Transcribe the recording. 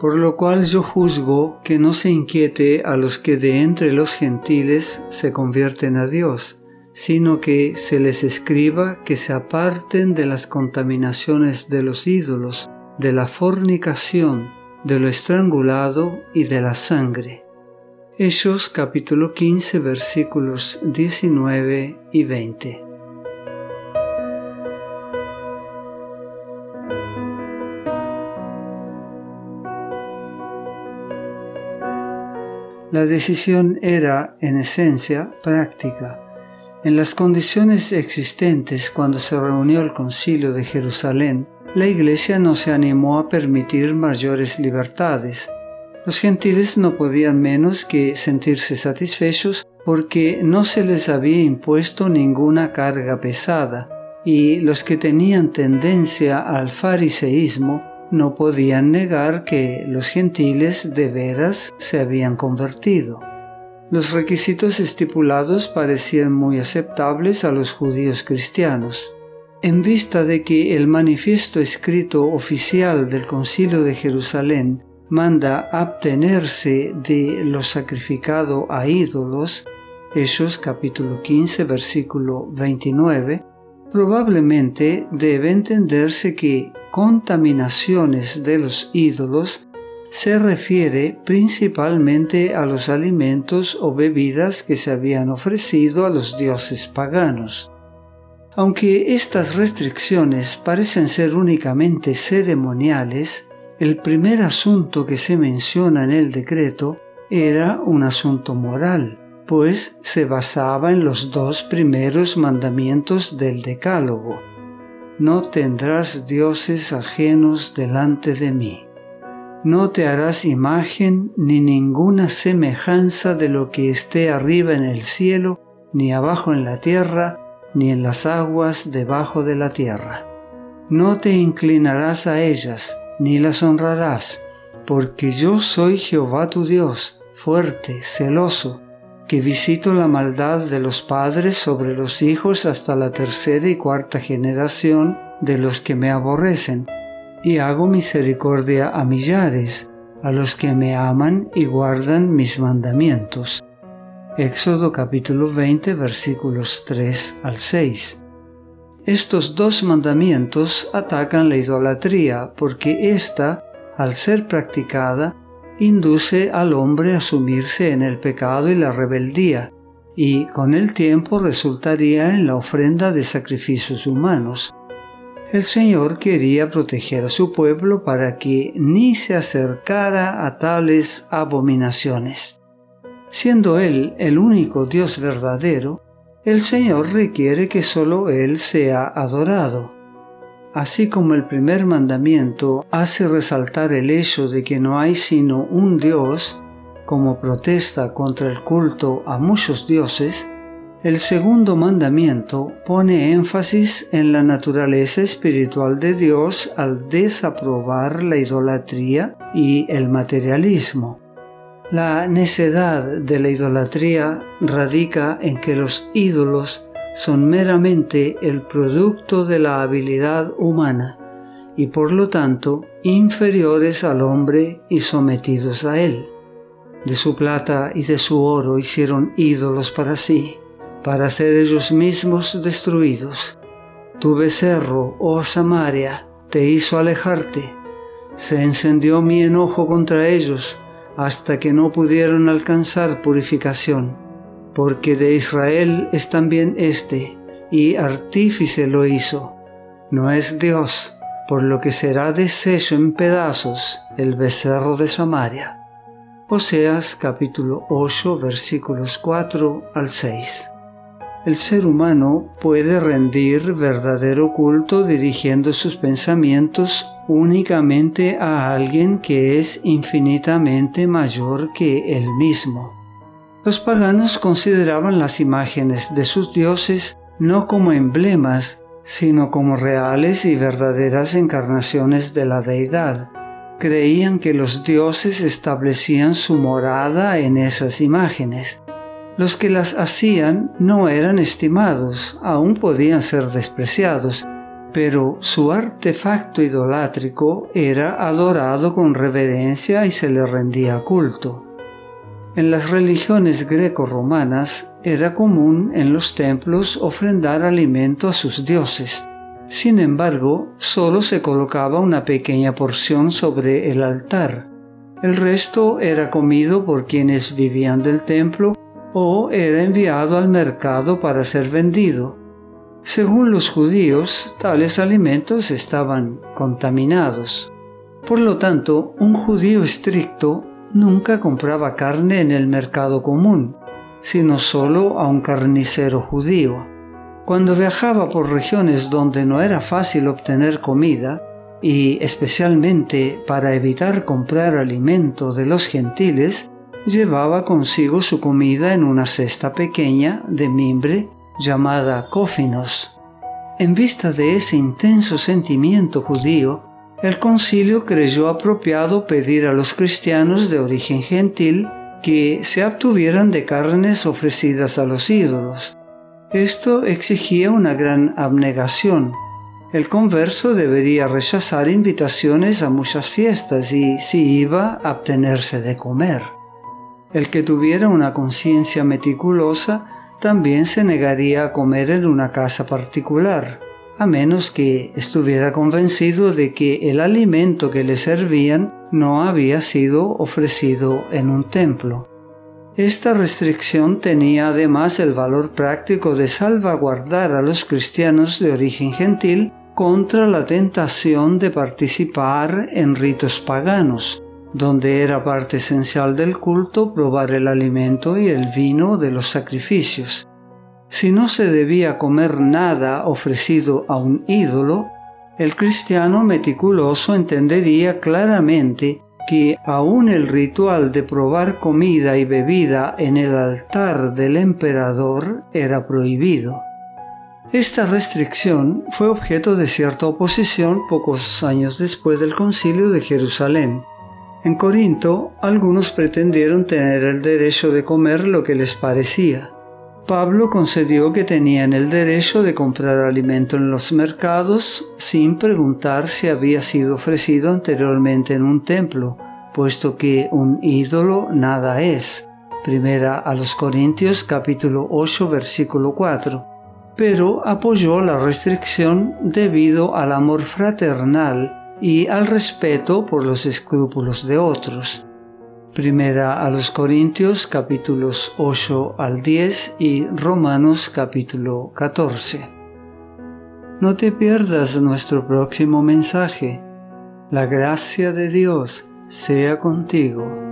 por lo cual yo juzgo que no se inquiete a los que de entre los gentiles se convierten a Dios, sino que se les escriba que se aparten de las contaminaciones de los ídolos, de la fornicación, de lo estrangulado y de la sangre. Hechos capítulo 15 versículos 19 y 20. La decisión era, en esencia, práctica. En las condiciones existentes cuando se reunió el concilio de Jerusalén, la Iglesia no se animó a permitir mayores libertades. Los gentiles no podían menos que sentirse satisfechos porque no se les había impuesto ninguna carga pesada, y los que tenían tendencia al fariseísmo no podían negar que los gentiles de veras se habían convertido. Los requisitos estipulados parecían muy aceptables a los judíos cristianos. En vista de que el manifiesto escrito oficial del Concilio de Jerusalén manda abtenerse de lo sacrificado a ídolos, Hechos capítulo 15 versículo 29, probablemente debe entenderse que contaminaciones de los ídolos se refiere principalmente a los alimentos o bebidas que se habían ofrecido a los dioses paganos. Aunque estas restricciones parecen ser únicamente ceremoniales, el primer asunto que se menciona en el decreto era un asunto moral, pues se basaba en los dos primeros mandamientos del Decálogo no tendrás dioses ajenos delante de mí. No te harás imagen ni ninguna semejanza de lo que esté arriba en el cielo, ni abajo en la tierra, ni en las aguas debajo de la tierra. No te inclinarás a ellas, ni las honrarás, porque yo soy Jehová tu Dios, fuerte, celoso, que visito la maldad de los padres sobre los hijos hasta la tercera y cuarta generación de los que me aborrecen, y hago misericordia a millares, a los que me aman y guardan mis mandamientos. Éxodo capítulo 20 versículos 3 al 6. Estos dos mandamientos atacan la idolatría porque ésta, al ser practicada, induce al hombre a sumirse en el pecado y la rebeldía, y con el tiempo resultaría en la ofrenda de sacrificios humanos. El Señor quería proteger a su pueblo para que ni se acercara a tales abominaciones. Siendo Él el único Dios verdadero, el Señor requiere que solo Él sea adorado. Así como el primer mandamiento hace resaltar el hecho de que no hay sino un Dios, como protesta contra el culto a muchos dioses, el segundo mandamiento pone énfasis en la naturaleza espiritual de Dios al desaprobar la idolatría y el materialismo. La necedad de la idolatría radica en que los ídolos son meramente el producto de la habilidad humana y por lo tanto inferiores al hombre y sometidos a él. De su plata y de su oro hicieron ídolos para sí, para ser ellos mismos destruidos. Tu becerro, oh Samaria, te hizo alejarte. Se encendió mi enojo contra ellos hasta que no pudieron alcanzar purificación porque de Israel es también este, y artífice lo hizo. No es Dios, por lo que será deshecho en pedazos el becerro de Samaria. Oseas capítulo 8 versículos 4 al 6. El ser humano puede rendir verdadero culto dirigiendo sus pensamientos únicamente a alguien que es infinitamente mayor que él mismo. Los paganos consideraban las imágenes de sus dioses no como emblemas, sino como reales y verdaderas encarnaciones de la deidad. Creían que los dioses establecían su morada en esas imágenes. Los que las hacían no eran estimados, aún podían ser despreciados, pero su artefacto idolátrico era adorado con reverencia y se le rendía culto. En las religiones greco-romanas era común en los templos ofrendar alimento a sus dioses. Sin embargo, solo se colocaba una pequeña porción sobre el altar. El resto era comido por quienes vivían del templo o era enviado al mercado para ser vendido. Según los judíos, tales alimentos estaban contaminados. Por lo tanto, un judío estricto nunca compraba carne en el mercado común, sino solo a un carnicero judío. Cuando viajaba por regiones donde no era fácil obtener comida, y especialmente para evitar comprar alimento de los gentiles, llevaba consigo su comida en una cesta pequeña de mimbre llamada cófinos. En vista de ese intenso sentimiento judío, el concilio creyó apropiado pedir a los cristianos de origen gentil que se abstuvieran de carnes ofrecidas a los ídolos. Esto exigía una gran abnegación. El converso debería rechazar invitaciones a muchas fiestas y, si iba, abstenerse de comer. El que tuviera una conciencia meticulosa también se negaría a comer en una casa particular, a menos que estuviera convencido de que el alimento que le servían no había sido ofrecido en un templo. Esta restricción tenía además el valor práctico de salvaguardar a los cristianos de origen gentil contra la tentación de participar en ritos paganos, donde era parte esencial del culto probar el alimento y el vino de los sacrificios. Si no se debía comer nada ofrecido a un ídolo, el cristiano meticuloso entendería claramente que aún el ritual de probar comida y bebida en el altar del emperador era prohibido. Esta restricción fue objeto de cierta oposición pocos años después del concilio de Jerusalén, en Corinto, algunos pretendieron tener el derecho de comer lo que les parecía. Pablo concedió que tenían el derecho de comprar alimento en los mercados sin preguntar si había sido ofrecido anteriormente en un templo, puesto que un ídolo nada es. Primera a los Corintios capítulo 8 versículo 4. Pero apoyó la restricción debido al amor fraternal y al respeto por los escrúpulos de otros. Primera a los Corintios capítulos 8 al 10 y Romanos capítulo 14. No te pierdas nuestro próximo mensaje. La gracia de Dios sea contigo.